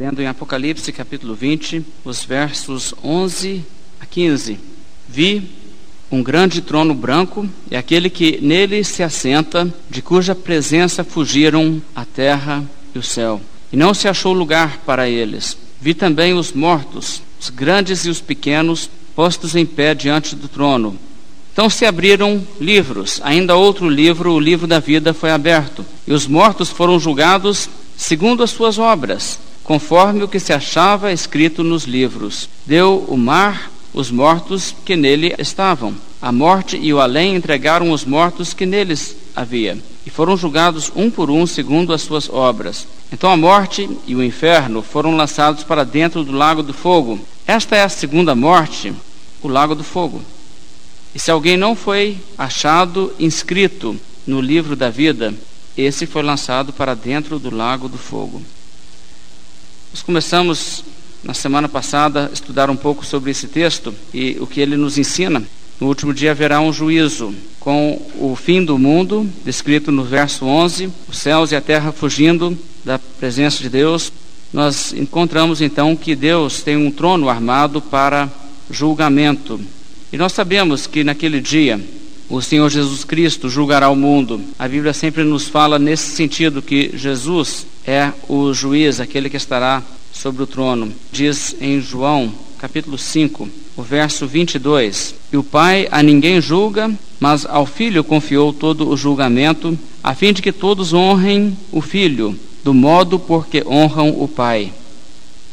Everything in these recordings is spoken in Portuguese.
Lendo em Apocalipse capítulo 20, os versos 11 a 15. Vi um grande trono branco e aquele que nele se assenta, de cuja presença fugiram a terra e o céu. E não se achou lugar para eles. Vi também os mortos, os grandes e os pequenos, postos em pé diante do trono. Então se abriram livros, ainda outro livro, o livro da vida, foi aberto, e os mortos foram julgados segundo as suas obras conforme o que se achava escrito nos livros. Deu o mar os mortos que nele estavam. A morte e o além entregaram os mortos que neles havia, e foram julgados um por um segundo as suas obras. Então a morte e o inferno foram lançados para dentro do lago do fogo. Esta é a segunda morte, o lago do fogo. E se alguém não foi achado inscrito no livro da vida, esse foi lançado para dentro do lago do fogo. Nós começamos na semana passada a estudar um pouco sobre esse texto e o que ele nos ensina. No último dia haverá um juízo com o fim do mundo, descrito no verso 11, os céus e a terra fugindo da presença de Deus. Nós encontramos então que Deus tem um trono armado para julgamento. E nós sabemos que naquele dia o Senhor Jesus Cristo julgará o mundo. A Bíblia sempre nos fala nesse sentido que Jesus é o juiz, aquele que estará sobre o trono. Diz em João, capítulo 5, o verso 22: E o Pai a ninguém julga, mas ao Filho confiou todo o julgamento, a fim de que todos honrem o Filho, do modo porque honram o Pai.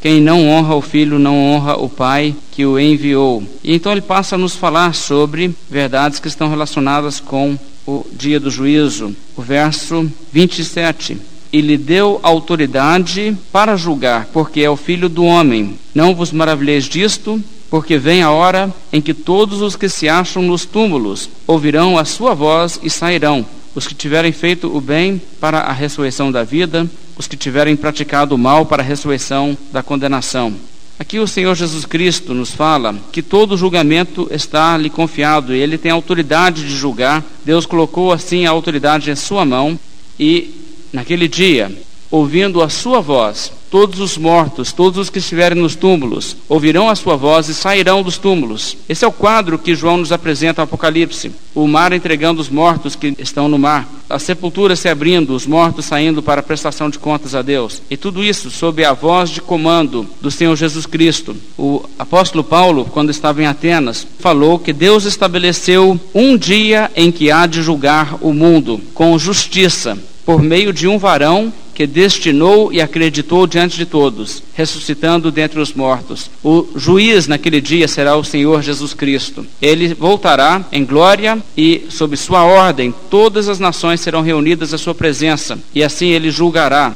Quem não honra o Filho não honra o Pai que o enviou. E então ele passa a nos falar sobre verdades que estão relacionadas com o dia do juízo. O verso 27 e lhe deu autoridade para julgar, porque é o filho do homem. Não vos maravilheis disto, porque vem a hora em que todos os que se acham nos túmulos ouvirão a sua voz e sairão. Os que tiverem feito o bem para a ressurreição da vida, os que tiverem praticado o mal para a ressurreição da condenação. Aqui o Senhor Jesus Cristo nos fala que todo julgamento está lhe confiado e ele tem autoridade de julgar. Deus colocou assim a autoridade em sua mão e naquele dia, ouvindo a sua voz, todos os mortos, todos os que estiverem nos túmulos, ouvirão a sua voz e sairão dos túmulos. Esse é o quadro que João nos apresenta no Apocalipse: o mar entregando os mortos que estão no mar, a sepultura se abrindo, os mortos saindo para a prestação de contas a Deus. E tudo isso sob a voz de comando do Senhor Jesus Cristo. O apóstolo Paulo, quando estava em Atenas, falou que Deus estabeleceu um dia em que há de julgar o mundo com justiça por meio de um varão que destinou e acreditou diante de todos, ressuscitando dentre os mortos. O juiz naquele dia será o Senhor Jesus Cristo. Ele voltará em glória e, sob sua ordem, todas as nações serão reunidas à sua presença, e assim ele julgará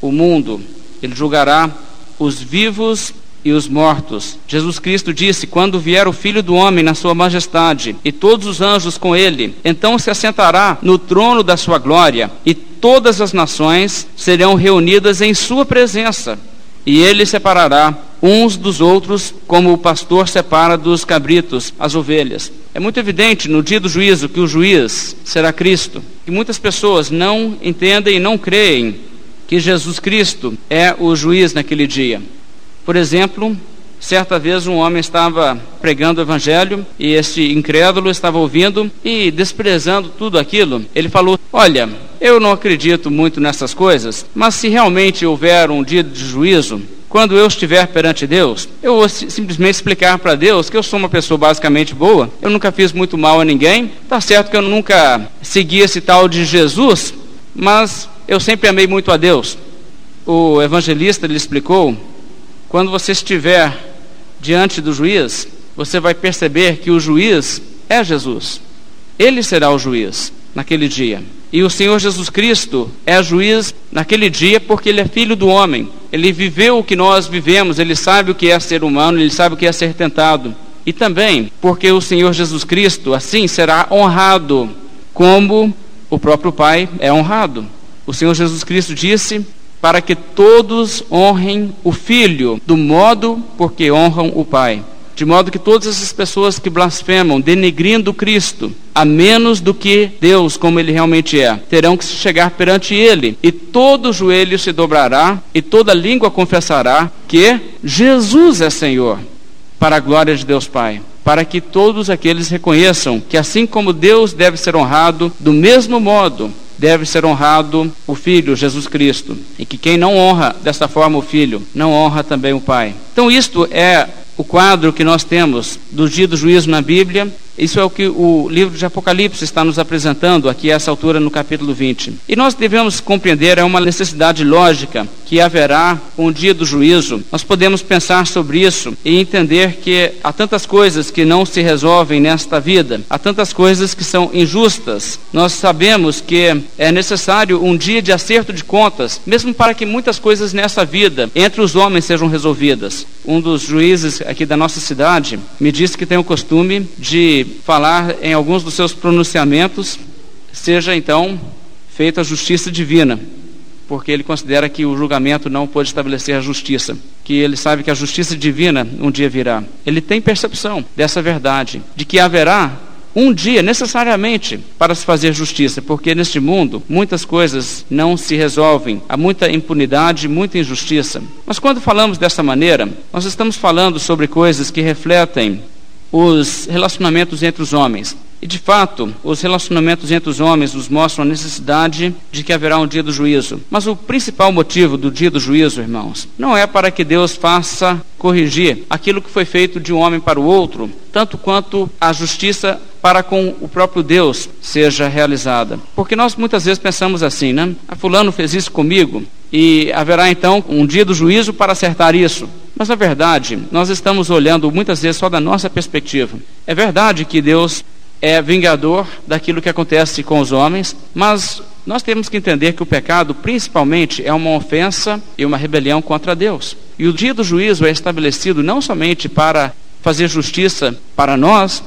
o mundo, ele julgará os vivos e os mortos. Jesus Cristo disse: Quando vier o Filho do Homem na sua majestade e todos os anjos com ele, então se assentará no trono da sua glória e todas as nações serão reunidas em sua presença. E ele separará uns dos outros, como o pastor separa dos cabritos as ovelhas. É muito evidente no dia do juízo que o juiz será Cristo. E muitas pessoas não entendem e não creem que Jesus Cristo é o juiz naquele dia. Por exemplo, certa vez um homem estava pregando o evangelho e este incrédulo estava ouvindo e desprezando tudo aquilo. Ele falou: Olha, eu não acredito muito nessas coisas, mas se realmente houver um dia de juízo, quando eu estiver perante Deus, eu vou simplesmente explicar para Deus que eu sou uma pessoa basicamente boa, eu nunca fiz muito mal a ninguém, tá certo que eu nunca segui esse tal de Jesus, mas eu sempre amei muito a Deus. O evangelista lhe explicou quando você estiver diante do juiz, você vai perceber que o juiz é Jesus. Ele será o juiz naquele dia. E o Senhor Jesus Cristo é juiz naquele dia porque ele é filho do homem. Ele viveu o que nós vivemos, ele sabe o que é ser humano, ele sabe o que é ser tentado. E também porque o Senhor Jesus Cristo assim será honrado, como o próprio Pai é honrado. O Senhor Jesus Cristo disse para que todos honrem o Filho do modo porque honram o Pai. de modo que todas essas pessoas que blasfemam, denegrindo Cristo, a menos do que Deus como ele realmente é, terão que chegar perante ele, e todo joelho se dobrará e toda língua confessará que Jesus é Senhor, para a glória de Deus Pai para que todos aqueles reconheçam que assim como Deus deve ser honrado, do mesmo modo deve ser honrado o Filho, Jesus Cristo, e que quem não honra desta forma o Filho, não honra também o Pai. Então, isto é o quadro que nós temos do dia do juízo na Bíblia isso é o que o livro de Apocalipse está nos apresentando aqui a essa altura no capítulo 20. E nós devemos compreender, é uma necessidade lógica, que haverá um dia do juízo. Nós podemos pensar sobre isso e entender que há tantas coisas que não se resolvem nesta vida, há tantas coisas que são injustas. Nós sabemos que é necessário um dia de acerto de contas, mesmo para que muitas coisas nessa vida entre os homens sejam resolvidas. Um dos juízes aqui da nossa cidade me disse que tem o costume de falar em alguns dos seus pronunciamentos, seja então feita a justiça divina, porque ele considera que o julgamento não pode estabelecer a justiça, que ele sabe que a justiça divina um dia virá. Ele tem percepção dessa verdade, de que haverá um dia necessariamente para se fazer justiça, porque neste mundo muitas coisas não se resolvem, há muita impunidade, muita injustiça. Mas quando falamos dessa maneira, nós estamos falando sobre coisas que refletem os relacionamentos entre os homens. E de fato, os relacionamentos entre os homens nos mostram a necessidade de que haverá um dia do juízo. Mas o principal motivo do dia do juízo, irmãos, não é para que Deus faça corrigir aquilo que foi feito de um homem para o outro, tanto quanto a justiça para com o próprio Deus seja realizada. Porque nós muitas vezes pensamos assim, né? A ah, fulano fez isso comigo e haverá então um dia do juízo para acertar isso. Mas na verdade, nós estamos olhando muitas vezes só da nossa perspectiva. É verdade que Deus é vingador daquilo que acontece com os homens, mas nós temos que entender que o pecado, principalmente, é uma ofensa e uma rebelião contra Deus. E o dia do juízo é estabelecido não somente para fazer justiça para nós,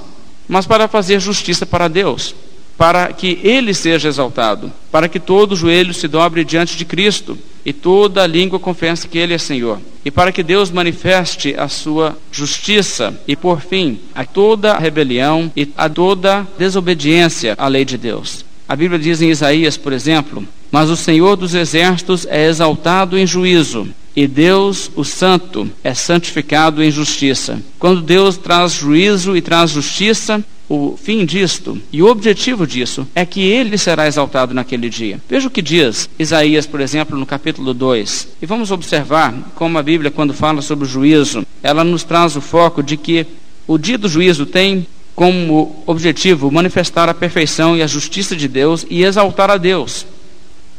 mas para fazer justiça para Deus para que ele seja exaltado, para que todo joelho se dobre diante de Cristo e toda língua confesse que ele é Senhor, e para que Deus manifeste a sua justiça e por fim a toda rebelião e a toda desobediência à lei de Deus. A Bíblia diz em Isaías, por exemplo: "Mas o Senhor dos exércitos é exaltado em juízo, e Deus, o Santo, é santificado em justiça. Quando Deus traz juízo e traz justiça, o fim disto e o objetivo disso é que ele será exaltado naquele dia. Veja o que diz Isaías, por exemplo, no capítulo 2. E vamos observar como a Bíblia, quando fala sobre o juízo, ela nos traz o foco de que o dia do juízo tem como objetivo manifestar a perfeição e a justiça de Deus e exaltar a Deus.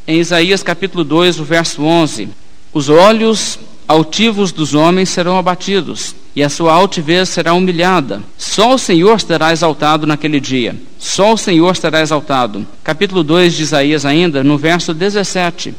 Em Isaías capítulo 2, o verso 11: Os olhos altivos dos homens serão abatidos, e a sua altivez será humilhada. Só o Senhor será exaltado naquele dia. Só o Senhor será exaltado. Capítulo 2 de Isaías, ainda, no verso 17: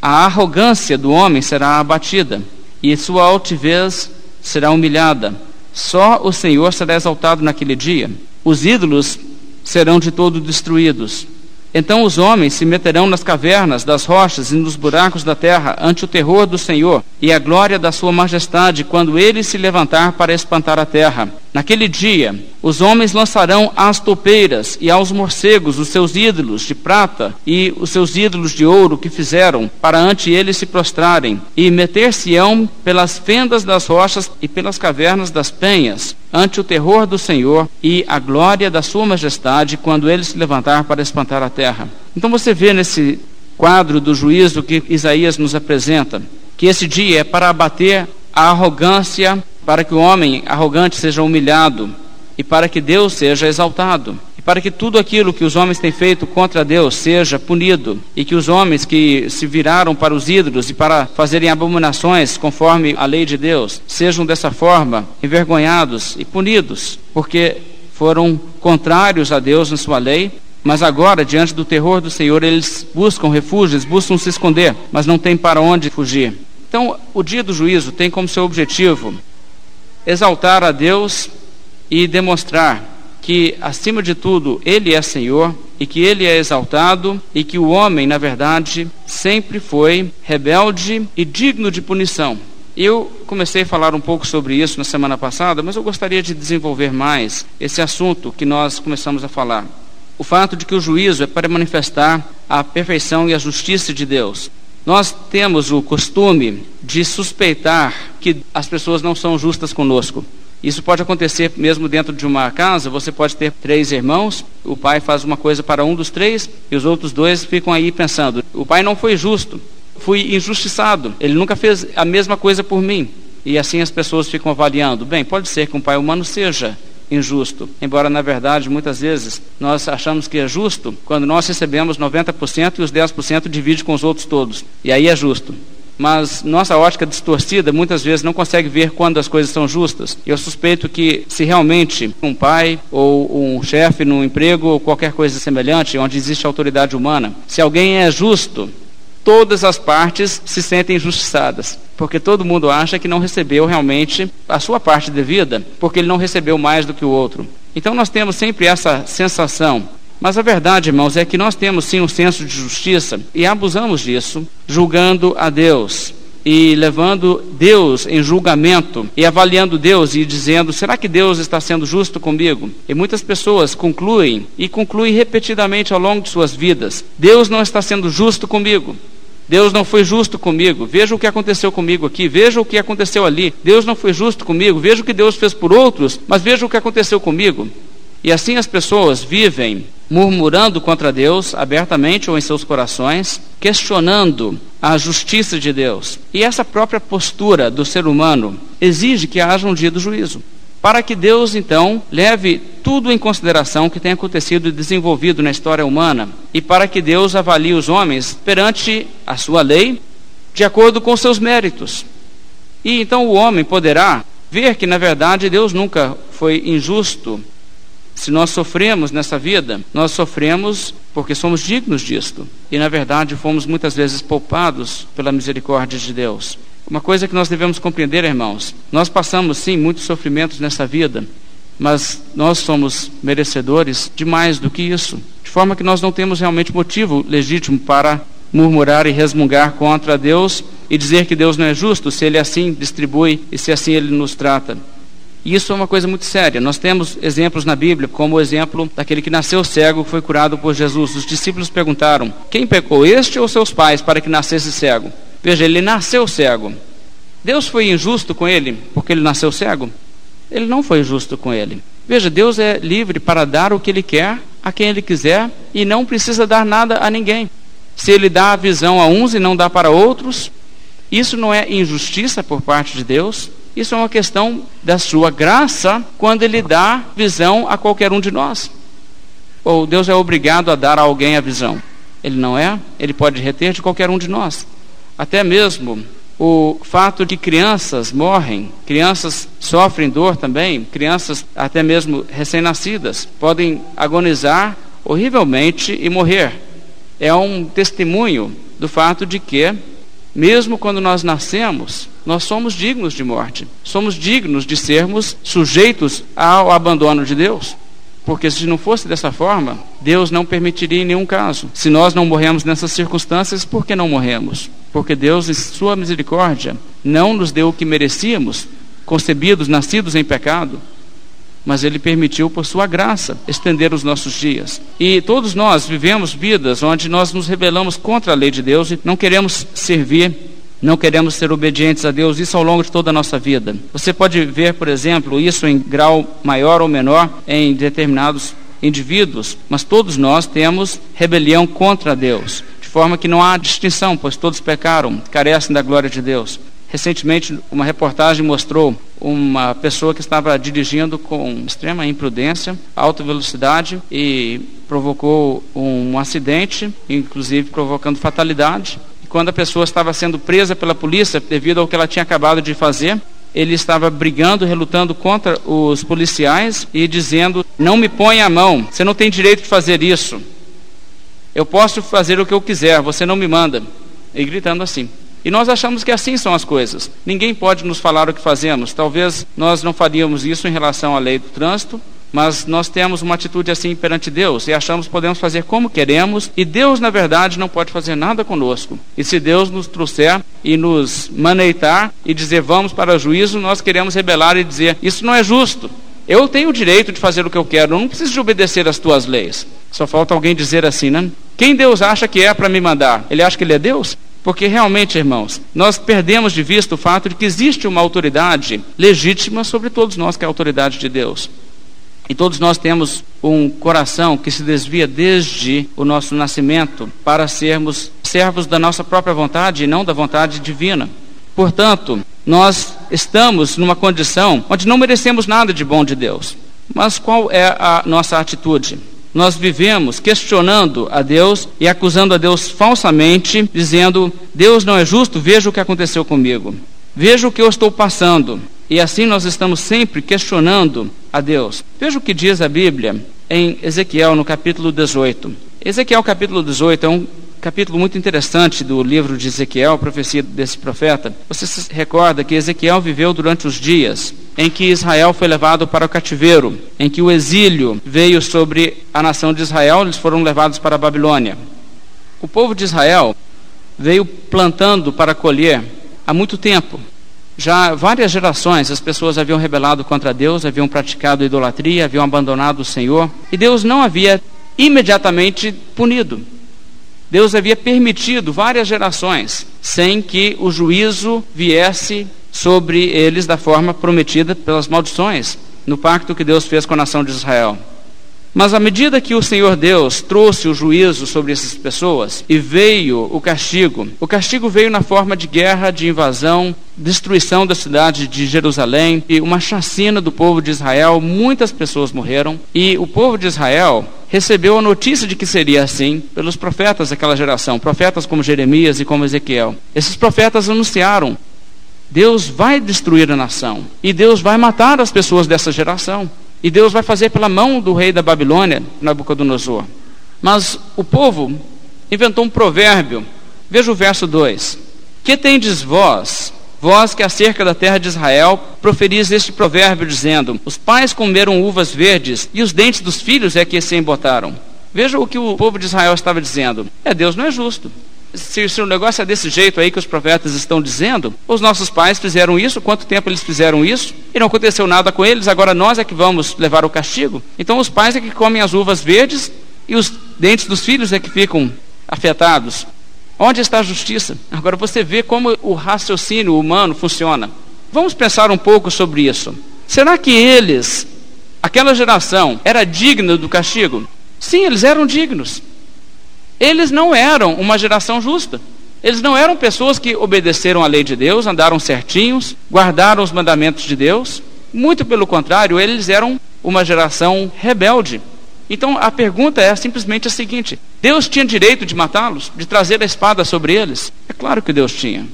A arrogância do homem será abatida, e sua altivez será humilhada. Só o Senhor será exaltado naquele dia. Os ídolos serão de todo destruídos. Então os homens se meterão nas cavernas das rochas e nos buracos da terra ante o terror do Senhor e a glória da sua majestade quando ele se levantar para espantar a terra. Naquele dia, os homens lançarão às topeiras e aos morcegos os seus ídolos de prata e os seus ídolos de ouro que fizeram para ante eles se prostrarem, e meter-se-ão pelas fendas das rochas e pelas cavernas das penhas, ante o terror do Senhor e a glória da sua majestade quando ele se levantar para espantar a terra. Então você vê nesse quadro do juízo que Isaías nos apresenta, que esse dia é para abater a arrogância para que o homem arrogante seja humilhado e para que Deus seja exaltado. E para que tudo aquilo que os homens têm feito contra Deus seja punido, e que os homens que se viraram para os ídolos e para fazerem abominações conforme a lei de Deus, sejam dessa forma envergonhados e punidos, porque foram contrários a Deus na sua lei, mas agora, diante do terror do Senhor, eles buscam refúgios, buscam se esconder, mas não têm para onde fugir. Então, o dia do juízo tem como seu objetivo exaltar a Deus e demonstrar que, acima de tudo, Ele é Senhor e que Ele é exaltado e que o homem, na verdade, sempre foi rebelde e digno de punição. Eu comecei a falar um pouco sobre isso na semana passada, mas eu gostaria de desenvolver mais esse assunto que nós começamos a falar. O fato de que o juízo é para manifestar a perfeição e a justiça de Deus. Nós temos o costume de suspeitar que as pessoas não são justas conosco. Isso pode acontecer mesmo dentro de uma casa. Você pode ter três irmãos, o pai faz uma coisa para um dos três e os outros dois ficam aí pensando: o pai não foi justo, fui injustiçado, ele nunca fez a mesma coisa por mim. E assim as pessoas ficam avaliando: bem, pode ser que um pai humano seja injusto, embora na verdade muitas vezes nós achamos que é justo quando nós recebemos 90% e os 10% divide com os outros todos. E aí é justo mas nossa ótica distorcida muitas vezes não consegue ver quando as coisas são justas. Eu suspeito que se realmente um pai ou um chefe no emprego ou qualquer coisa semelhante, onde existe autoridade humana, se alguém é justo, todas as partes se sentem injustiçadas, porque todo mundo acha que não recebeu realmente a sua parte devida, porque ele não recebeu mais do que o outro. Então nós temos sempre essa sensação mas a verdade, irmãos, é que nós temos sim um senso de justiça e abusamos disso, julgando a Deus e levando Deus em julgamento e avaliando Deus e dizendo: será que Deus está sendo justo comigo? E muitas pessoas concluem e concluem repetidamente ao longo de suas vidas: Deus não está sendo justo comigo. Deus não foi justo comigo. Veja o que aconteceu comigo aqui, veja o que aconteceu ali. Deus não foi justo comigo. Veja o que Deus fez por outros, mas veja o que aconteceu comigo. E assim as pessoas vivem murmurando contra Deus, abertamente ou em seus corações, questionando a justiça de Deus. E essa própria postura do ser humano exige que haja um dia do juízo. Para que Deus, então, leve tudo em consideração que tem acontecido e desenvolvido na história humana, e para que Deus avalie os homens perante a sua lei, de acordo com seus méritos. E então o homem poderá ver que, na verdade, Deus nunca foi injusto se nós sofremos nessa vida, nós sofremos porque somos dignos disto. E na verdade fomos muitas vezes poupados pela misericórdia de Deus. Uma coisa que nós devemos compreender, irmãos, nós passamos sim muitos sofrimentos nessa vida, mas nós somos merecedores de mais do que isso. De forma que nós não temos realmente motivo legítimo para murmurar e resmungar contra Deus e dizer que Deus não é justo se Ele assim distribui e se assim Ele nos trata. E isso é uma coisa muito séria. Nós temos exemplos na Bíblia, como o exemplo daquele que nasceu cego, foi curado por Jesus. Os discípulos perguntaram: quem pecou, este ou seus pais, para que nascesse cego? Veja, ele nasceu cego. Deus foi injusto com ele porque ele nasceu cego? Ele não foi justo com ele. Veja, Deus é livre para dar o que ele quer a quem ele quiser e não precisa dar nada a ninguém. Se ele dá a visão a uns e não dá para outros, isso não é injustiça por parte de Deus? Isso é uma questão da sua graça quando ele dá visão a qualquer um de nós. Ou Deus é obrigado a dar a alguém a visão? Ele não é? Ele pode reter de qualquer um de nós. Até mesmo o fato de crianças morrem, crianças sofrem dor também, crianças até mesmo recém-nascidas podem agonizar horrivelmente e morrer. É um testemunho do fato de que, mesmo quando nós nascemos, nós somos dignos de morte. Somos dignos de sermos sujeitos ao abandono de Deus. Porque se não fosse dessa forma, Deus não permitiria em nenhum caso. Se nós não morremos nessas circunstâncias, por que não morremos? Porque Deus, em sua misericórdia, não nos deu o que merecíamos, concebidos, nascidos em pecado, mas Ele permitiu, por sua graça, estender os nossos dias. E todos nós vivemos vidas onde nós nos rebelamos contra a lei de Deus e não queremos servir não queremos ser obedientes a Deus, isso ao longo de toda a nossa vida. Você pode ver, por exemplo, isso em grau maior ou menor em determinados indivíduos, mas todos nós temos rebelião contra Deus, de forma que não há distinção, pois todos pecaram, carecem da glória de Deus. Recentemente, uma reportagem mostrou uma pessoa que estava dirigindo com extrema imprudência, alta velocidade e provocou um acidente, inclusive provocando fatalidade quando a pessoa estava sendo presa pela polícia devido ao que ela tinha acabado de fazer, ele estava brigando, relutando contra os policiais e dizendo: Não me ponha a mão, você não tem direito de fazer isso. Eu posso fazer o que eu quiser, você não me manda. E gritando assim. E nós achamos que assim são as coisas. Ninguém pode nos falar o que fazemos. Talvez nós não faríamos isso em relação à lei do trânsito, Mas nós temos uma atitude assim perante Deus e achamos que podemos fazer como queremos e Deus, na verdade, não pode fazer nada conosco. E se Deus nos trouxer e nos maneitar e dizer vamos para juízo, nós queremos rebelar e dizer isso não é justo. Eu tenho o direito de fazer o que eu quero, eu não preciso de obedecer às tuas leis. Só falta alguém dizer assim, né? Quem Deus acha que é para me mandar? Ele acha que ele é Deus? Porque realmente, irmãos, nós perdemos de vista o fato de que existe uma autoridade legítima sobre todos nós, que é a autoridade de Deus. E todos nós temos um coração que se desvia desde o nosso nascimento para sermos servos da nossa própria vontade e não da vontade divina. Portanto, nós estamos numa condição onde não merecemos nada de bom de Deus. Mas qual é a nossa atitude? Nós vivemos questionando a Deus e acusando a Deus falsamente, dizendo: Deus não é justo, veja o que aconteceu comigo, veja o que eu estou passando. E assim nós estamos sempre questionando a Deus. Veja o que diz a Bíblia em Ezequiel, no capítulo 18. Ezequiel, capítulo 18, é um capítulo muito interessante do livro de Ezequiel, profecia desse profeta. Você se recorda que Ezequiel viveu durante os dias em que Israel foi levado para o cativeiro, em que o exílio veio sobre a nação de Israel, eles foram levados para a Babilônia. O povo de Israel veio plantando para colher há muito tempo já várias gerações as pessoas haviam rebelado contra Deus, haviam praticado idolatria, haviam abandonado o Senhor, e Deus não havia imediatamente punido. Deus havia permitido várias gerações sem que o juízo viesse sobre eles da forma prometida pelas maldições no pacto que Deus fez com a nação de Israel. Mas à medida que o Senhor Deus trouxe o juízo sobre essas pessoas e veio o castigo, o castigo veio na forma de guerra, de invasão, destruição da cidade de Jerusalém e uma chacina do povo de Israel. Muitas pessoas morreram e o povo de Israel recebeu a notícia de que seria assim pelos profetas daquela geração, profetas como Jeremias e como Ezequiel. Esses profetas anunciaram: Deus vai destruir a nação e Deus vai matar as pessoas dessa geração. E Deus vai fazer pela mão do rei da Babilônia, Nabucodonosor. Mas o povo inventou um provérbio. Veja o verso 2. Que tendes vós, vós que acerca da terra de Israel, proferis este provérbio, dizendo: Os pais comeram uvas verdes, e os dentes dos filhos é que se embotaram. Veja o que o povo de Israel estava dizendo. É, Deus não é justo se, se, o negócio é desse jeito aí que os profetas estão dizendo, os nossos pais fizeram isso, quanto tempo eles fizeram isso, e não aconteceu nada com eles, agora nós é que vamos levar o castigo. Então os pais é que comem as uvas verdes e os dentes dos filhos é que ficam afetados. Onde está a justiça? Agora você vê como o raciocínio humano funciona. Vamos pensar um pouco sobre isso. Será que eles, aquela geração, era digna do castigo? Sim, eles eram dignos. Eles não eram uma geração justa. Eles não eram pessoas que obedeceram à lei de Deus, andaram certinhos, guardaram os mandamentos de Deus. Muito pelo contrário, eles eram uma geração rebelde. Então a pergunta é simplesmente a seguinte: Deus tinha direito de matá-los, de trazer a espada sobre eles? É claro que Deus tinha.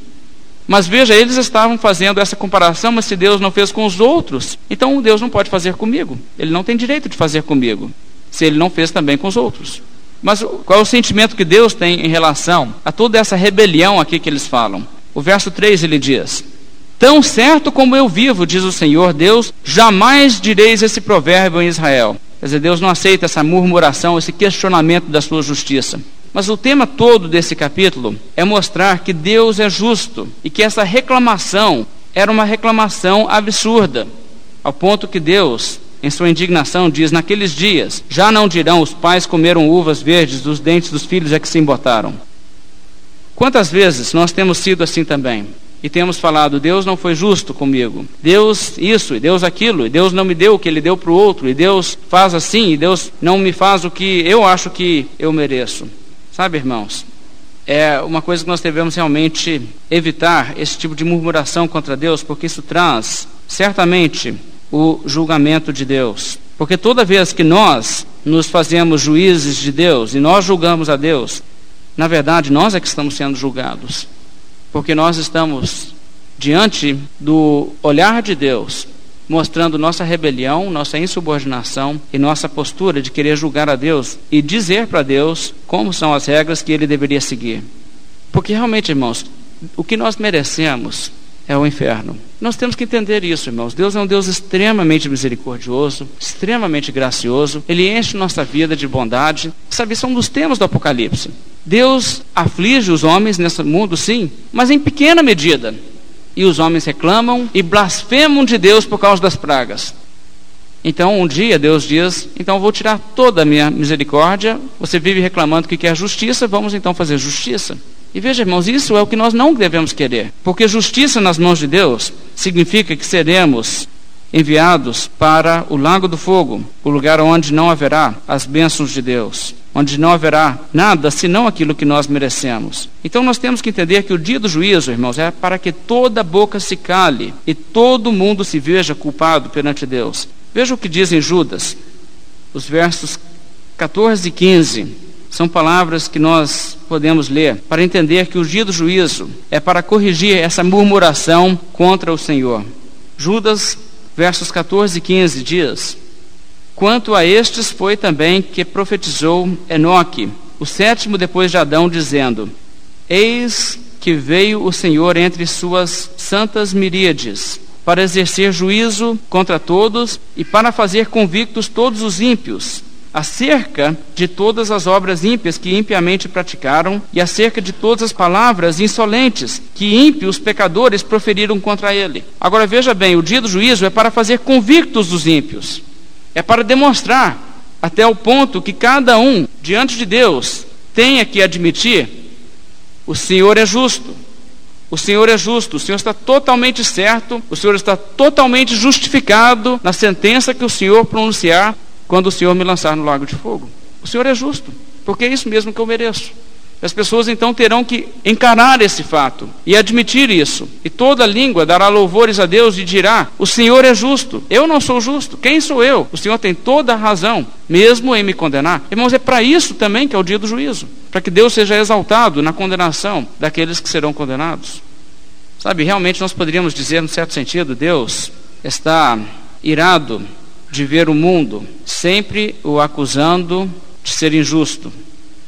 Mas veja, eles estavam fazendo essa comparação, mas se Deus não fez com os outros, então Deus não pode fazer comigo. Ele não tem direito de fazer comigo, se ele não fez também com os outros. Mas qual é o sentimento que Deus tem em relação a toda essa rebelião aqui que eles falam? O verso 3 ele diz: Tão certo como eu vivo, diz o Senhor Deus, jamais direis esse provérbio em Israel. Quer dizer, Deus não aceita essa murmuração, esse questionamento da sua justiça. Mas o tema todo desse capítulo é mostrar que Deus é justo e que essa reclamação era uma reclamação absurda, ao ponto que Deus em sua indignação, diz: Naqueles dias já não dirão, os pais comeram uvas verdes dos dentes dos filhos é que se embotaram. Quantas vezes nós temos sido assim também? E temos falado, Deus não foi justo comigo. Deus isso, e Deus aquilo, e Deus não me deu o que Ele deu para o outro, e Deus faz assim, e Deus não me faz o que eu acho que eu mereço. Sabe, irmãos, é uma coisa que nós devemos realmente evitar esse tipo de murmuração contra Deus, porque isso traz certamente o julgamento de Deus. Porque toda vez que nós nos fazemos juízes de Deus e nós julgamos a Deus, na verdade nós é que estamos sendo julgados. Porque nós estamos diante do olhar de Deus, mostrando nossa rebelião, nossa insubordinação e nossa postura de querer julgar a Deus e dizer para Deus como são as regras que ele deveria seguir. Porque realmente, irmãos, o que nós merecemos é o inferno. Nós temos que entender isso, irmãos. Deus é um Deus extremamente misericordioso, extremamente gracioso. Ele enche nossa vida de bondade. Sabe, são dos temas do Apocalipse. Deus aflige os homens nesse mundo, sim, mas em pequena medida. E os homens reclamam e blasfemam de Deus por causa das pragas. Então, um dia Deus diz: Então vou tirar toda a minha misericórdia. Você vive reclamando que quer justiça, vamos então fazer justiça. E veja, irmãos, isso é o que nós não devemos querer. Porque justiça nas mãos de Deus significa que seremos enviados para o lago do fogo, o lugar onde não haverá as bênçãos de Deus, onde não haverá nada senão aquilo que nós merecemos. Então nós temos que entender que o dia do juízo, irmãos, é para que toda boca se cale e todo mundo se veja culpado perante Deus. Veja o que diz em Judas, os versos 14 e 15. São palavras que nós podemos ler para entender que o dia do juízo é para corrigir essa murmuração contra o Senhor. Judas, versos 14 e 15 diz: Quanto a estes foi também que profetizou Enoque, o sétimo depois de Adão, dizendo: Eis que veio o Senhor entre suas santas miríades, para exercer juízo contra todos e para fazer convictos todos os ímpios acerca de todas as obras ímpias que impiamente praticaram e acerca de todas as palavras insolentes que ímpios pecadores proferiram contra ele. Agora veja bem, o dia do juízo é para fazer convictos dos ímpios. É para demonstrar até o ponto que cada um diante de Deus tenha que admitir o Senhor é justo. O Senhor é justo, o Senhor está totalmente certo, o Senhor está totalmente justificado na sentença que o Senhor pronunciar quando o Senhor me lançar no lago de fogo. O Senhor é justo, porque é isso mesmo que eu mereço. As pessoas então terão que encarar esse fato e admitir isso. E toda língua dará louvores a Deus e dirá: O Senhor é justo, eu não sou justo, quem sou eu? O Senhor tem toda a razão, mesmo em me condenar. Irmãos, é para isso também que é o dia do juízo para que Deus seja exaltado na condenação daqueles que serão condenados. Sabe, realmente nós poderíamos dizer, no certo sentido, Deus está irado de ver o mundo sempre o acusando de ser injusto,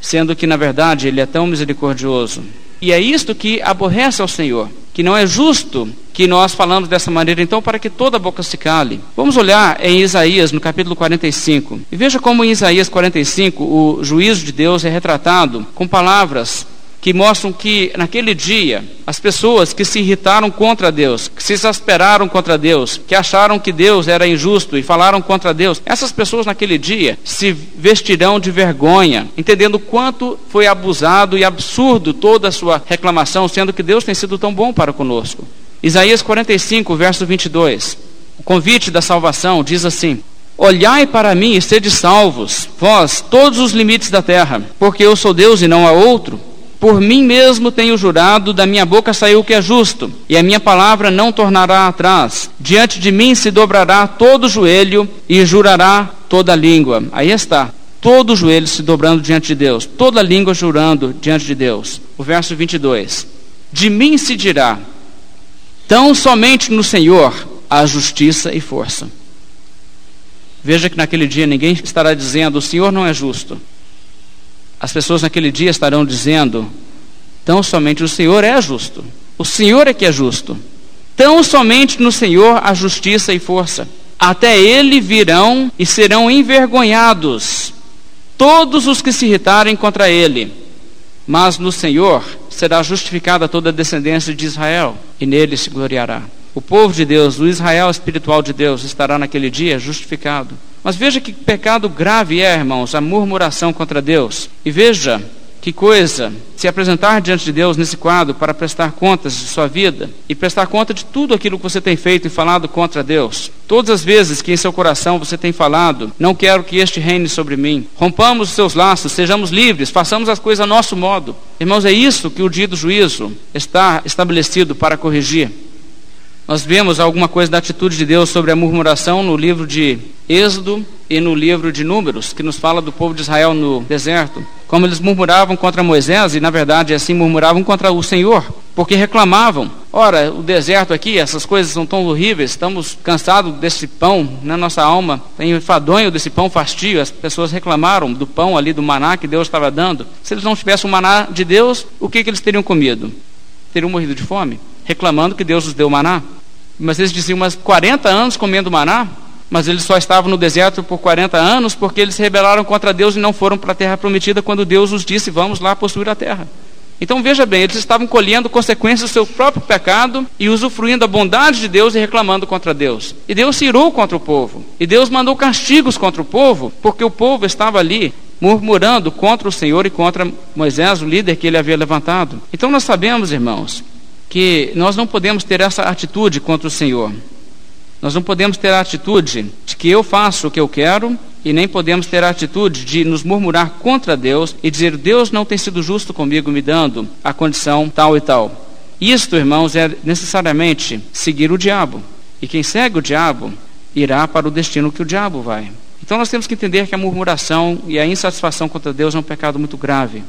sendo que na verdade ele é tão misericordioso. E é isto que aborrece ao Senhor, que não é justo que nós falamos dessa maneira, então, para que toda a boca se cale. Vamos olhar em Isaías, no capítulo 45, e veja como em Isaías 45 o juízo de Deus é retratado com palavras que mostram que naquele dia as pessoas que se irritaram contra Deus, que se exasperaram contra Deus, que acharam que Deus era injusto e falaram contra Deus, essas pessoas naquele dia se vestirão de vergonha, entendendo quanto foi abusado e absurdo toda a sua reclamação, sendo que Deus tem sido tão bom para conosco. Isaías 45, verso 22. O convite da salvação diz assim: Olhai para mim e sede salvos, vós, todos os limites da terra, porque eu sou Deus e não há outro. Por mim mesmo tenho jurado, da minha boca saiu o que é justo, e a minha palavra não tornará atrás. Diante de mim se dobrará todo joelho e jurará toda língua. Aí está, todo joelho se dobrando diante de Deus, toda língua jurando diante de Deus. O verso 22. De mim se dirá: Tão somente no Senhor há justiça e força. Veja que naquele dia ninguém estará dizendo: O Senhor não é justo. As pessoas naquele dia estarão dizendo: tão somente o Senhor é justo. O Senhor é que é justo. Tão somente no Senhor há justiça e força. Até ele virão e serão envergonhados todos os que se irritarem contra ele. Mas no Senhor será justificada toda a descendência de Israel, e nele se gloriará. O povo de Deus, o Israel espiritual de Deus, estará naquele dia justificado. Mas veja que pecado grave é, irmãos, a murmuração contra Deus. E veja que coisa se apresentar diante de Deus nesse quadro para prestar contas de sua vida e prestar conta de tudo aquilo que você tem feito e falado contra Deus. Todas as vezes que em seu coração você tem falado, não quero que este reine sobre mim. Rompamos os seus laços, sejamos livres, façamos as coisas a nosso modo. Irmãos, é isso que o dia do juízo está estabelecido para corrigir. Nós vemos alguma coisa da atitude de Deus sobre a murmuração no livro de Êxodo e no livro de Números, que nos fala do povo de Israel no deserto. Como eles murmuravam contra Moisés e, na verdade, assim murmuravam contra o Senhor, porque reclamavam: ora, o deserto aqui, essas coisas são tão horríveis, estamos cansados desse pão na nossa alma, tem enfadonho desse pão fastio. As pessoas reclamaram do pão ali, do maná que Deus estava dando. Se eles não tivessem o maná de Deus, o que, que eles teriam comido? Teriam morrido de fome? reclamando que Deus os deu maná. Mas eles diziam, mas 40 anos comendo maná? Mas eles só estavam no deserto por 40 anos porque eles rebelaram contra Deus e não foram para a terra prometida quando Deus os disse: vamos lá possuir a terra. Então veja bem, eles estavam colhendo consequências do seu próprio pecado e usufruindo a bondade de Deus e reclamando contra Deus. E Deus se irou contra o povo. E Deus mandou castigos contra o povo, porque o povo estava ali murmurando contra o Senhor e contra Moisés, o líder que ele havia levantado. Então nós sabemos, irmãos, que nós não podemos ter essa atitude contra o Senhor. Nós não podemos ter a atitude de que eu faço o que eu quero e nem podemos ter a atitude de nos murmurar contra Deus e dizer Deus não tem sido justo comigo me dando a condição tal e tal. Isto, irmãos, é necessariamente seguir o diabo. E quem segue o diabo irá para o destino que o diabo vai. Então nós temos que entender que a murmuração e a insatisfação contra Deus é um pecado muito grave.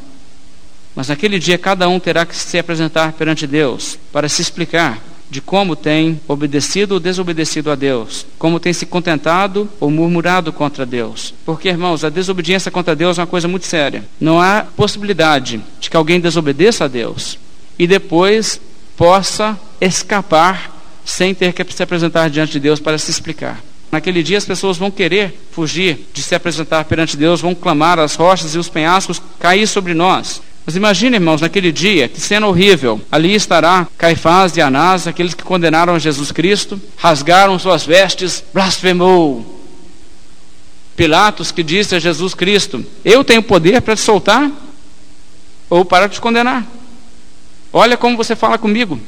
Mas naquele dia cada um terá que se apresentar perante Deus para se explicar de como tem obedecido ou desobedecido a Deus, como tem se contentado ou murmurado contra Deus. Porque, irmãos, a desobediência contra Deus é uma coisa muito séria. Não há possibilidade de que alguém desobedeça a Deus e depois possa escapar sem ter que se apresentar diante de Deus para se explicar. Naquele dia as pessoas vão querer fugir de se apresentar perante Deus, vão clamar as rochas e os penhascos cair sobre nós. Mas imagine, irmãos, naquele dia, que cena horrível. Ali estará Caifás e Anás, aqueles que condenaram a Jesus Cristo, rasgaram suas vestes, blasfemou. Pilatos que disse a Jesus Cristo: Eu tenho poder para te soltar ou para te condenar. Olha como você fala comigo.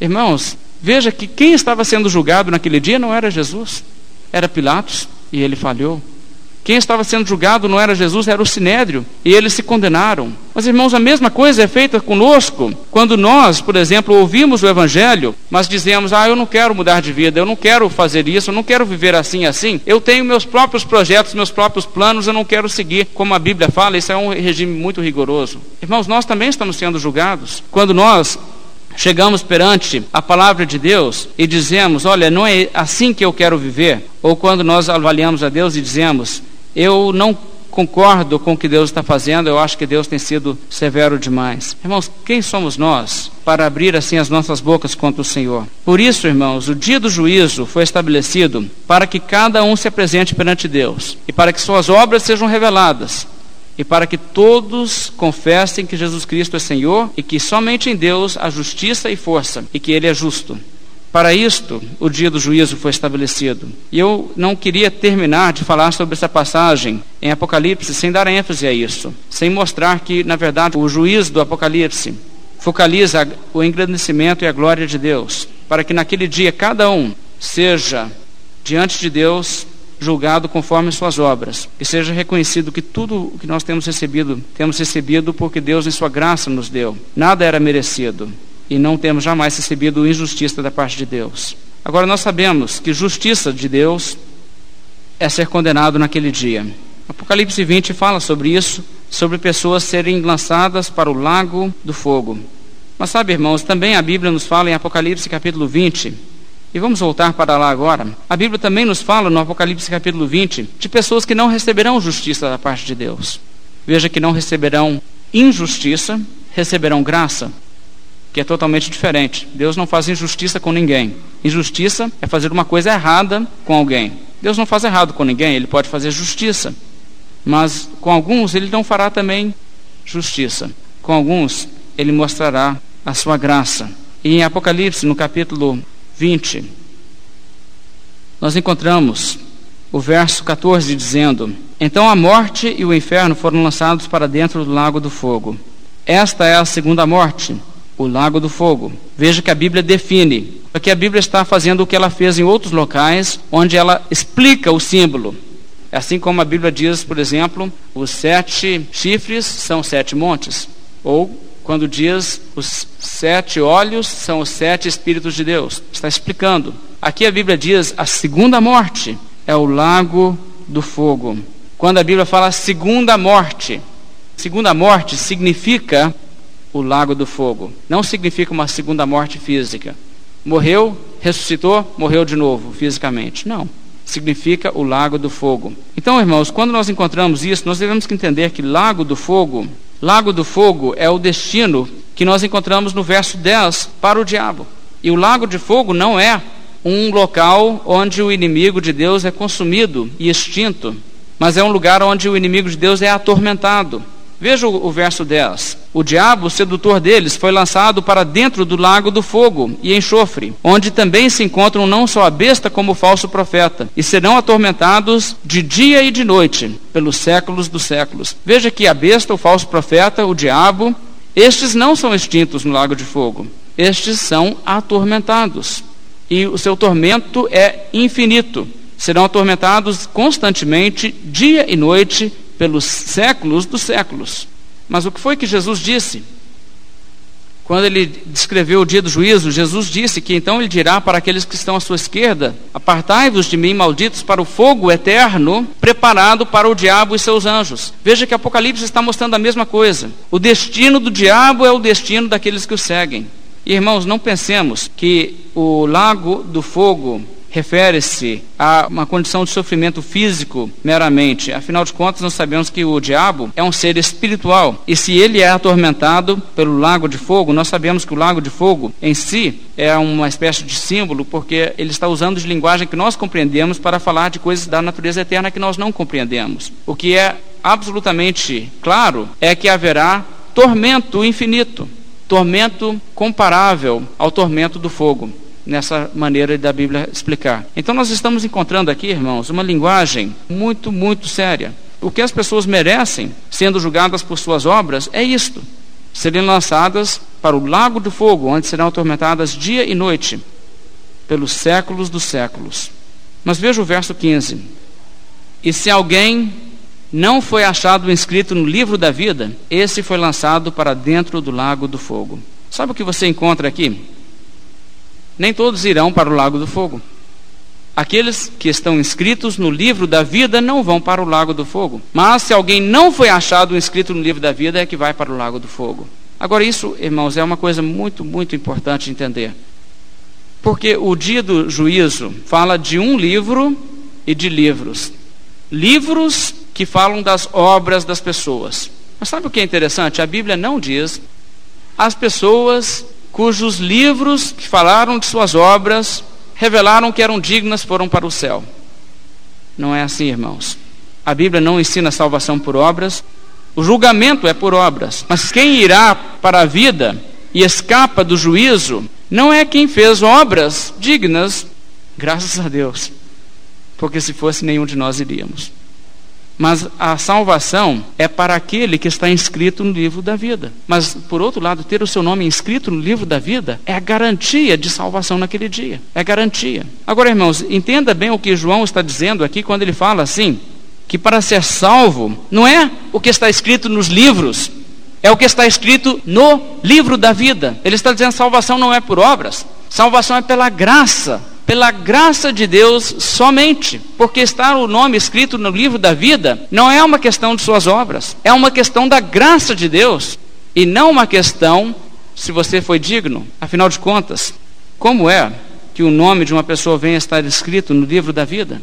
Irmãos, veja que quem estava sendo julgado naquele dia não era Jesus, era Pilatos, e ele falhou. Quem estava sendo julgado não era Jesus, era o Sinédrio, e eles se condenaram. Mas, irmãos, a mesma coisa é feita conosco quando nós, por exemplo, ouvimos o Evangelho, mas dizemos: Ah, eu não quero mudar de vida, eu não quero fazer isso, eu não quero viver assim assim. Eu tenho meus próprios projetos, meus próprios planos, eu não quero seguir como a Bíblia fala. Isso é um regime muito rigoroso. Irmãos, nós também estamos sendo julgados quando nós chegamos perante a palavra de Deus e dizemos: Olha, não é assim que eu quero viver. Ou quando nós avaliamos a Deus e dizemos: eu não concordo com o que Deus está fazendo, eu acho que Deus tem sido severo demais. Irmãos, quem somos nós para abrir assim as nossas bocas contra o Senhor? Por isso, irmãos, o dia do juízo foi estabelecido para que cada um se apresente perante Deus e para que suas obras sejam reveladas e para que todos confessem que Jesus Cristo é Senhor e que somente em Deus há justiça e força e que Ele é justo. Para isto, o dia do juízo foi estabelecido. E eu não queria terminar de falar sobre essa passagem em Apocalipse sem dar ênfase a isso, sem mostrar que, na verdade, o juízo do Apocalipse focaliza o engrandecimento e a glória de Deus, para que naquele dia cada um seja diante de Deus julgado conforme suas obras, e seja reconhecido que tudo o que nós temos recebido, temos recebido porque Deus em sua graça nos deu. Nada era merecido e não temos jamais recebido injustiça da parte de Deus. Agora nós sabemos que justiça de Deus é ser condenado naquele dia. Apocalipse 20 fala sobre isso, sobre pessoas serem lançadas para o lago do fogo. Mas sabe, irmãos, também a Bíblia nos fala em Apocalipse capítulo 20, e vamos voltar para lá agora. A Bíblia também nos fala no Apocalipse capítulo 20 de pessoas que não receberão justiça da parte de Deus. Veja que não receberão injustiça, receberão graça que é totalmente diferente. Deus não faz injustiça com ninguém. Injustiça é fazer uma coisa errada com alguém. Deus não faz errado com ninguém, ele pode fazer justiça. Mas com alguns ele não fará também justiça. Com alguns ele mostrará a sua graça. E em Apocalipse, no capítulo 20, nós encontramos o verso 14 dizendo: Então a morte e o inferno foram lançados para dentro do lago do fogo. Esta é a segunda morte o lago do fogo. Veja que a Bíblia define, porque a Bíblia está fazendo o que ela fez em outros locais, onde ela explica o símbolo. Assim como a Bíblia diz, por exemplo, os sete chifres são sete montes. Ou quando diz os sete olhos são os sete Espíritos de Deus. Está explicando. Aqui a Bíblia diz a segunda morte é o lago do fogo. Quando a Bíblia fala segunda morte, segunda morte significa o lago do fogo. Não significa uma segunda morte física. Morreu, ressuscitou, morreu de novo fisicamente. Não. Significa o lago do fogo. Então, irmãos, quando nós encontramos isso, nós devemos entender que lago do fogo, lago do fogo é o destino que nós encontramos no verso 10 para o diabo. E o lago de fogo não é um local onde o inimigo de Deus é consumido e extinto, mas é um lugar onde o inimigo de Deus é atormentado. Veja o, verso 10. O diabo, sedutor deles, foi lançado para dentro do lago do fogo e enxofre, onde também se encontram não só a besta como o falso profeta, e serão atormentados de dia e de noite, pelos séculos dos séculos. Veja que a besta, o falso profeta, o diabo, estes não são extintos no lago de fogo, estes são atormentados. E o seu tormento é infinito. Serão atormentados constantemente, dia e noite, pelos séculos dos séculos. Mas o que foi que Jesus disse? Quando ele descreveu o dia do juízo, Jesus disse que então ele dirá para aqueles que estão à sua esquerda: Apartai-vos de mim, malditos, para o fogo eterno, preparado para o diabo e seus anjos. Veja que Apocalipse está mostrando a mesma coisa. O destino do diabo é o destino daqueles que o seguem. Irmãos, não pensemos que o lago do fogo refere-se a uma condição de sofrimento físico meramente. Afinal de contas, nós sabemos que o diabo é um ser espiritual. E se ele é atormentado pelo lago de fogo, nós sabemos que o lago de fogo em si é uma espécie de símbolo, porque ele está usando de linguagem que nós compreendemos para falar de coisas da natureza eterna que nós não compreendemos. O que é absolutamente claro é que haverá tormento infinito, tormento comparável ao tormento do fogo nessa maneira da Bíblia explicar. Então nós estamos encontrando aqui, irmãos, uma linguagem muito, muito séria. O que as pessoas merecem, sendo julgadas por suas obras, é isto: serem lançadas para o lago do fogo, onde serão atormentadas dia e noite, pelos séculos dos séculos. Mas veja o verso 15: E se alguém não foi achado inscrito no livro da vida, esse foi lançado para dentro do lago do fogo. Sabe o que você encontra aqui? Nem todos irão para o lago do fogo. Aqueles que estão inscritos no livro da vida não vão para o lago do fogo. Mas se alguém não foi achado inscrito no livro da vida, é que vai para o lago do fogo. Agora, isso, irmãos, é uma coisa muito, muito importante entender. Porque o dia do juízo fala de um livro e de livros. Livros que falam das obras das pessoas. Mas sabe o que é interessante? A Bíblia não diz as pessoas cujos livros que falaram de suas obras revelaram que eram dignas foram para o céu. Não é assim, irmãos. A Bíblia não ensina salvação por obras, o julgamento é por obras. Mas quem irá para a vida e escapa do juízo não é quem fez obras dignas, graças a Deus. Porque se fosse, nenhum de nós iríamos. Mas a salvação é para aquele que está inscrito no livro da vida. Mas, por outro lado, ter o seu nome inscrito no livro da vida é a garantia de salvação naquele dia. É garantia. Agora, irmãos, entenda bem o que João está dizendo aqui quando ele fala assim: que para ser salvo não é o que está escrito nos livros, é o que está escrito no livro da vida. Ele está dizendo salvação não é por obras, salvação é pela graça pela graça de Deus somente, porque está o nome escrito no livro da vida, não é uma questão de suas obras, é uma questão da graça de Deus e não uma questão se você foi digno. Afinal de contas, como é que o nome de uma pessoa venha estar escrito no livro da vida?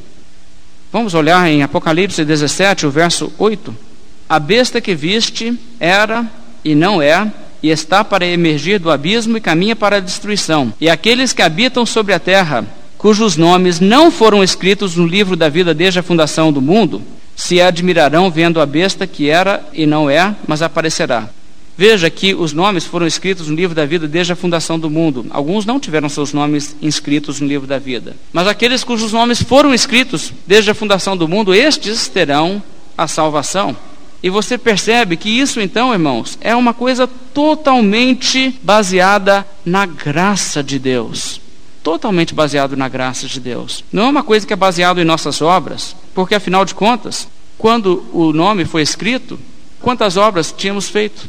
Vamos olhar em Apocalipse 17, o verso 8. A besta que viste era e não é e está para emergir do abismo e caminha para a destruição. E aqueles que habitam sobre a terra cujos nomes não foram escritos no livro da vida desde a fundação do mundo, se admirarão vendo a besta que era e não é, mas aparecerá. Veja que os nomes foram escritos no livro da vida desde a fundação do mundo. Alguns não tiveram seus nomes inscritos no livro da vida. Mas aqueles cujos nomes foram escritos desde a fundação do mundo, estes terão a salvação. E você percebe que isso, então, irmãos, é uma coisa totalmente baseada na graça de Deus totalmente baseado na graça de Deus. Não é uma coisa que é baseado em nossas obras, porque afinal de contas, quando o nome foi escrito, quantas obras tínhamos feito?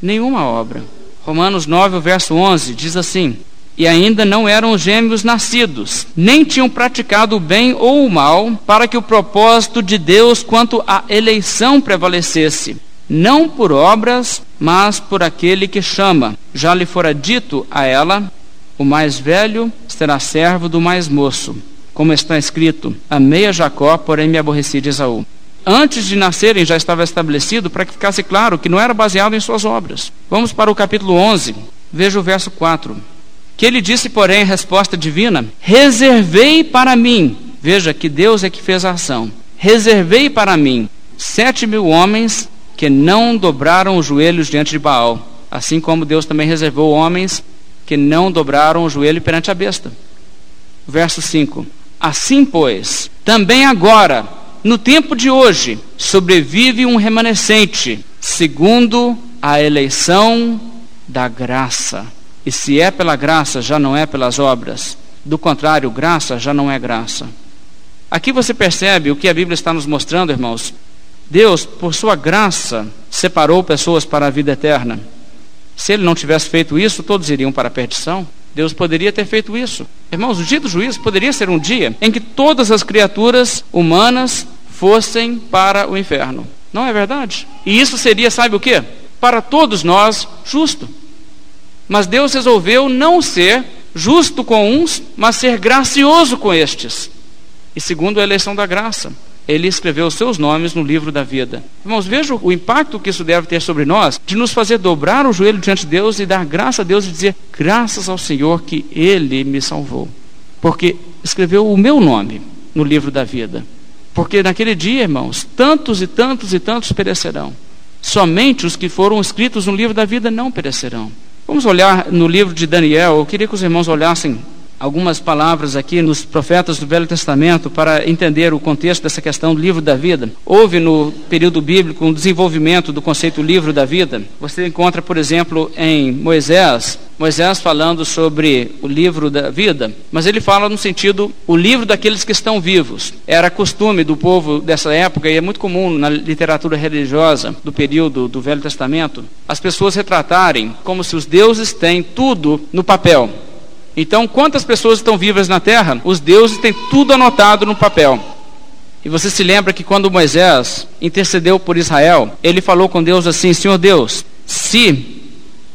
Nenhuma obra. Romanos 9, verso 11 diz assim: E ainda não eram gêmeos nascidos, nem tinham praticado o bem ou o mal, para que o propósito de Deus quanto à eleição prevalecesse não por obras, mas por aquele que chama. Já lhe fora dito a ela: o mais velho será servo do mais moço. Como está escrito: Amei a Jacó, porém me aborreci de Esaú. antes de nascerem já estava estabelecido para que ficasse claro que não era baseado em suas obras. Vamos para o capítulo 11, veja o verso 4. Que ele disse, porém, em resposta divina: Reservei para mim, veja que Deus é que fez a ação, reservei para mim sete mil homens que não dobraram os joelhos diante de Baal, assim como Deus também reservou homens que não dobraram o joelho perante a besta. Verso 5: Assim, pois, também agora, no tempo de hoje, sobrevive um remanescente, segundo a eleição da graça. E se é pela graça, já não é pelas obras. Do contrário, graça já não é graça. Aqui você percebe o que a Bíblia está nos mostrando, irmãos. Deus, por sua graça, separou pessoas para a vida eterna. Se ele não tivesse feito isso, todos iriam para a perdição. Deus poderia ter feito isso. Irmãos, o dia do juízo poderia ser um dia em que todas as criaturas humanas fossem para o inferno. Não é verdade? E isso seria, sabe o que? Para todos nós, justo. Mas Deus resolveu não ser justo com uns, mas ser gracioso com estes. E segundo a eleição da graça ele escreveu os seus nomes no livro da vida. Irmãos, vejam o impacto que isso deve ter sobre nós, de nos fazer dobrar o joelho diante de Deus e dar graça a Deus e dizer: graças ao Senhor que Ele me salvou. Porque escreveu o meu nome no livro da vida. Porque naquele dia, irmãos, tantos e tantos e tantos perecerão. Somente os que foram escritos no livro da vida não perecerão. Vamos olhar no livro de Daniel. Eu queria que os irmãos olhassem algumas palavras aqui nos profetas do Velho Testamento para entender o contexto dessa questão do livro da vida. Houve no período bíblico um desenvolvimento do conceito livro da vida. Você encontra, por exemplo, em Moisés, Moisés falando sobre o livro da vida, mas ele fala no sentido o livro daqueles que estão vivos. Era costume do povo dessa época e é muito comum na literatura religiosa do período do Velho Testamento as pessoas retratarem como se os deuses têm tudo no papel. Então, quantas pessoas estão vivas na terra? Os deuses têm tudo anotado no papel. E você se lembra que quando Moisés intercedeu por Israel, ele falou com Deus assim: Senhor Deus, se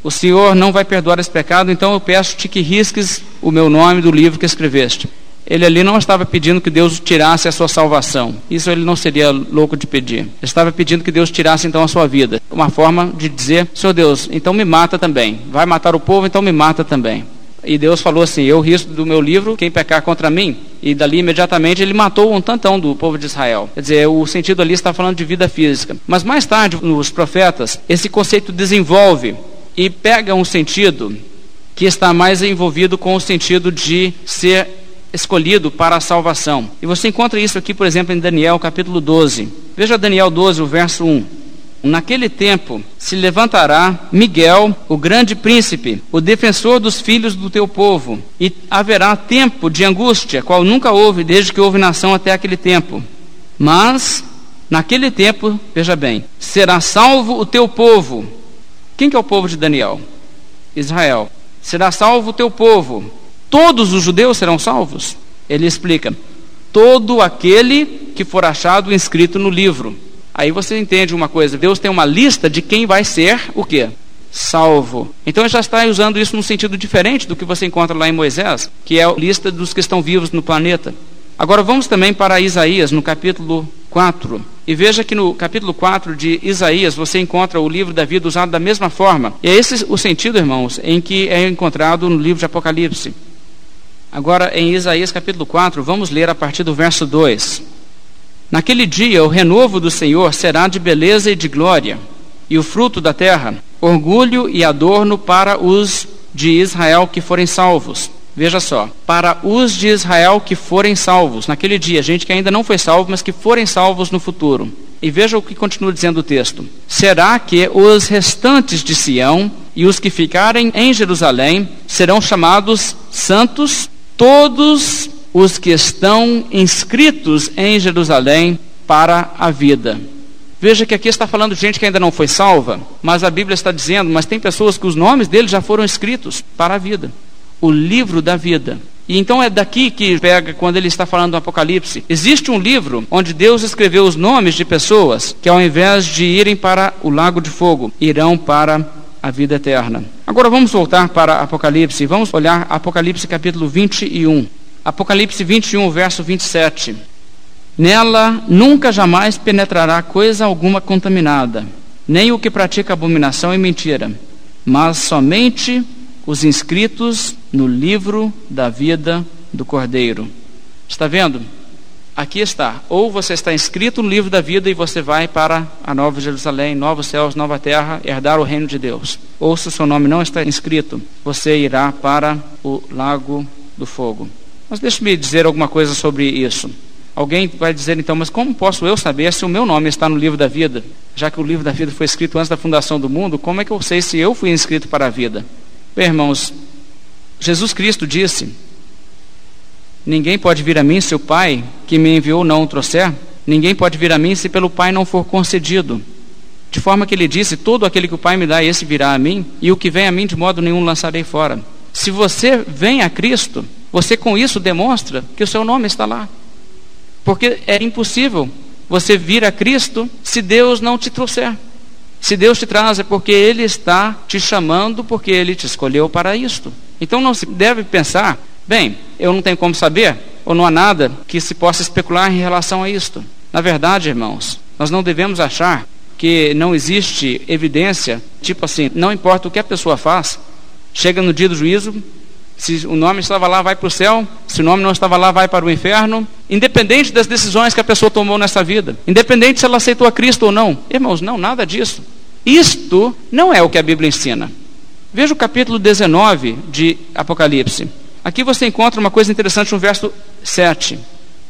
o Senhor não vai perdoar esse pecado, então eu peço-te que risques o meu nome do livro que escreveste. Ele ali não estava pedindo que Deus tirasse a sua salvação. Isso ele não seria louco de pedir. Ele estava pedindo que Deus tirasse então a sua vida. Uma forma de dizer: Senhor Deus, então me mata também. Vai matar o povo, então me mata também. E Deus falou assim: Eu risco do meu livro quem pecar contra mim. E dali imediatamente ele matou um tantão do povo de Israel. Quer dizer, o sentido ali está falando de vida física. Mas mais tarde, nos profetas, esse conceito desenvolve e pega um sentido que está mais envolvido com o sentido de ser escolhido para a salvação. E você encontra isso aqui, por exemplo, em Daniel capítulo 12. Veja Daniel 12, o verso 1. Naquele tempo se levantará Miguel, o grande príncipe, o defensor dos filhos do teu povo, e haverá tempo de angústia, qual nunca houve desde que houve nação até aquele tempo. Mas naquele tempo, veja bem, será salvo o teu povo. Quem que é o povo de Daniel? Israel. Será salvo o teu povo. Todos os judeus serão salvos? Ele explica: todo aquele que for achado inscrito no livro. Aí você entende uma coisa: Deus tem uma lista de quem vai ser o quê? Salvo. Então ele já está usando isso num sentido diferente do que você encontra lá em Moisés, que é a lista dos que estão vivos no planeta. Agora vamos também para Isaías, no capítulo 4. E veja que no capítulo 4 de Isaías você encontra o livro da vida usado da mesma forma. E é esse o sentido, irmãos, em que é encontrado no livro de Apocalipse. Agora, em Isaías capítulo 4, vamos ler a partir do verso 2. Naquele dia, o renovo do Senhor será de beleza e de glória, e o fruto da terra, orgulho e adorno para os de Israel que forem salvos. Veja só, para os de Israel que forem salvos, naquele dia, gente que ainda não foi salvo, mas que forem salvos no futuro. E veja o que continua dizendo o texto: Será que os restantes de Sião e os que ficarem em Jerusalém serão chamados santos, todos os que estão inscritos em Jerusalém para a vida. Veja que aqui está falando de gente que ainda não foi salva, mas a Bíblia está dizendo, mas tem pessoas que os nomes deles já foram escritos para a vida. O livro da vida. E então é daqui que pega quando ele está falando do Apocalipse. Existe um livro onde Deus escreveu os nomes de pessoas que, ao invés de irem para o lago de fogo, irão para a vida eterna. Agora vamos voltar para Apocalipse. Vamos olhar Apocalipse capítulo 21. Apocalipse 21, verso 27. Nela nunca jamais penetrará coisa alguma contaminada, nem o que pratica abominação e mentira, mas somente os inscritos no livro da vida do Cordeiro. Está vendo? Aqui está. Ou você está inscrito no livro da vida e você vai para a Nova Jerusalém, novos céus, nova terra, herdar o reino de Deus. Ou se o seu nome não está inscrito, você irá para o lago do fogo. Mas deixe-me dizer alguma coisa sobre isso. Alguém vai dizer então, mas como posso eu saber se o meu nome está no livro da vida? Já que o livro da vida foi escrito antes da fundação do mundo, como é que eu sei se eu fui inscrito para a vida? Bem, irmãos, Jesus Cristo disse Ninguém pode vir a mim se o Pai que me enviou não o trouxer. Ninguém pode vir a mim se pelo Pai não for concedido. De forma que ele disse: Todo aquele que o Pai me dá, esse virá a mim, e o que vem a mim, de modo nenhum lançarei fora. Se você vem a Cristo, você com isso demonstra que o seu nome está lá. Porque é impossível você vir a Cristo se Deus não te trouxer. Se Deus te traz é porque Ele está te chamando, porque Ele te escolheu para isto. Então não se deve pensar Bem, eu não tenho como saber, ou não há nada que se possa especular em relação a isto. Na verdade, irmãos, nós não devemos achar que não existe evidência, tipo assim, não importa o que a pessoa faz, chega no dia do juízo, se o nome estava lá, vai para o céu, se o nome não estava lá, vai para o inferno, independente das decisões que a pessoa tomou nessa vida, independente se ela aceitou a Cristo ou não. Irmãos, não, nada disso. Isto não é o que a Bíblia ensina. Veja o capítulo 19 de Apocalipse. Aqui você encontra uma coisa interessante no verso 7.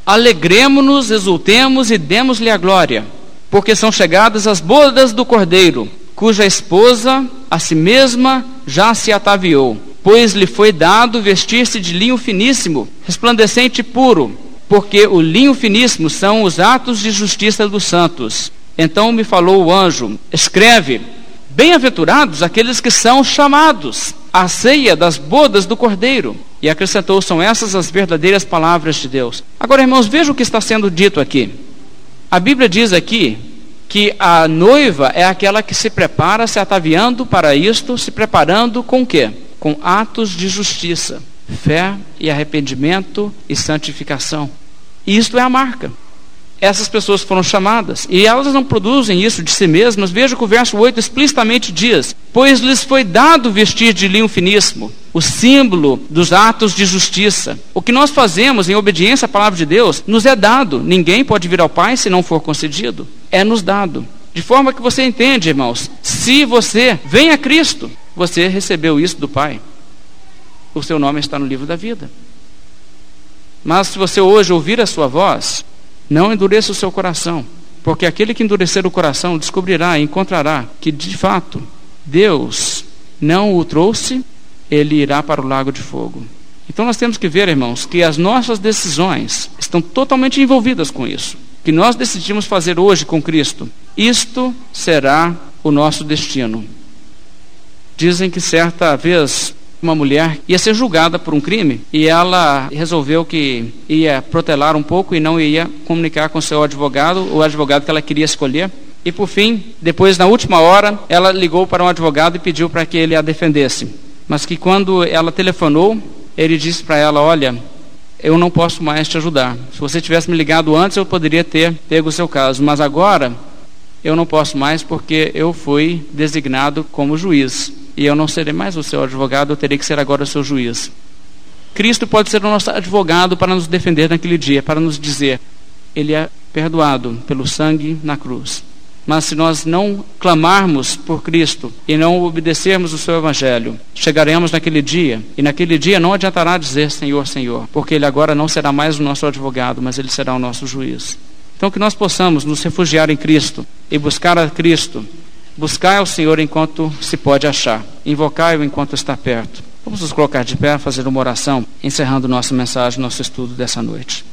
Alegremos-nos, exultemos e demos-lhe a glória, porque são chegadas as bodas do Cordeiro, cuja esposa a si mesma já se ataviou, pois lhe foi dado vestir-se de linho finíssimo, resplandecente e puro, porque o linho finíssimo são os atos de justiça dos santos. Então me falou o anjo: Escreve, bem-aventurados aqueles que são chamados à ceia das bodas do Cordeiro. E acrescentou: são essas as verdadeiras palavras de Deus. Agora, irmãos, veja o que está sendo dito aqui. A Bíblia diz aqui que a noiva é aquela que se prepara, se ataviando para isto, se preparando com o quê? Com atos de justiça, fé e arrependimento e santificação. E isto é a marca essas pessoas foram chamadas. E elas não produzem isso de si mesmas. Veja que o verso 8 explicitamente diz: Pois lhes foi dado vestir de linho finíssimo, o símbolo dos atos de justiça. O que nós fazemos em obediência à palavra de Deus nos é dado. Ninguém pode vir ao Pai se não for concedido. É nos dado. De forma que você entende, irmãos, se você vem a Cristo, você recebeu isso do Pai. O seu nome está no livro da vida. Mas se você hoje ouvir a sua voz, não endureça o seu coração, porque aquele que endurecer o coração descobrirá e encontrará que, de fato, Deus não o trouxe, ele irá para o lago de fogo. Então nós temos que ver, irmãos, que as nossas decisões estão totalmente envolvidas com isso. Que nós decidimos fazer hoje com Cristo, isto será o nosso destino. Dizem que certa vez uma mulher ia ser julgada por um crime e ela resolveu que ia protelar um pouco e não ia comunicar com seu advogado, o advogado que ela queria escolher. E por fim, depois na última hora, ela ligou para um advogado e pediu para que ele a defendesse. Mas que quando ela telefonou, ele disse para ela: Olha, eu não posso mais te ajudar. Se você tivesse me ligado antes, eu poderia ter pego o seu caso, mas agora eu não posso mais porque eu fui designado como juiz e eu não serei mais o seu advogado, eu terei que ser agora o seu juiz. Cristo pode ser o nosso advogado para nos defender naquele dia, para nos dizer: Ele é perdoado pelo sangue na cruz. Mas se nós não clamarmos por Cristo e não obedecermos o seu Evangelho, chegaremos naquele dia, e naquele dia não adiantará dizer Senhor, Senhor, porque Ele agora não será mais o nosso advogado, mas Ele será o nosso juiz. Então, que nós possamos nos refugiar em Cristo e buscar a Cristo Buscai ao Senhor enquanto se pode achar, invocai-o enquanto está perto. Vamos nos colocar de pé, fazer uma oração, encerrando nossa mensagem, nosso estudo dessa noite.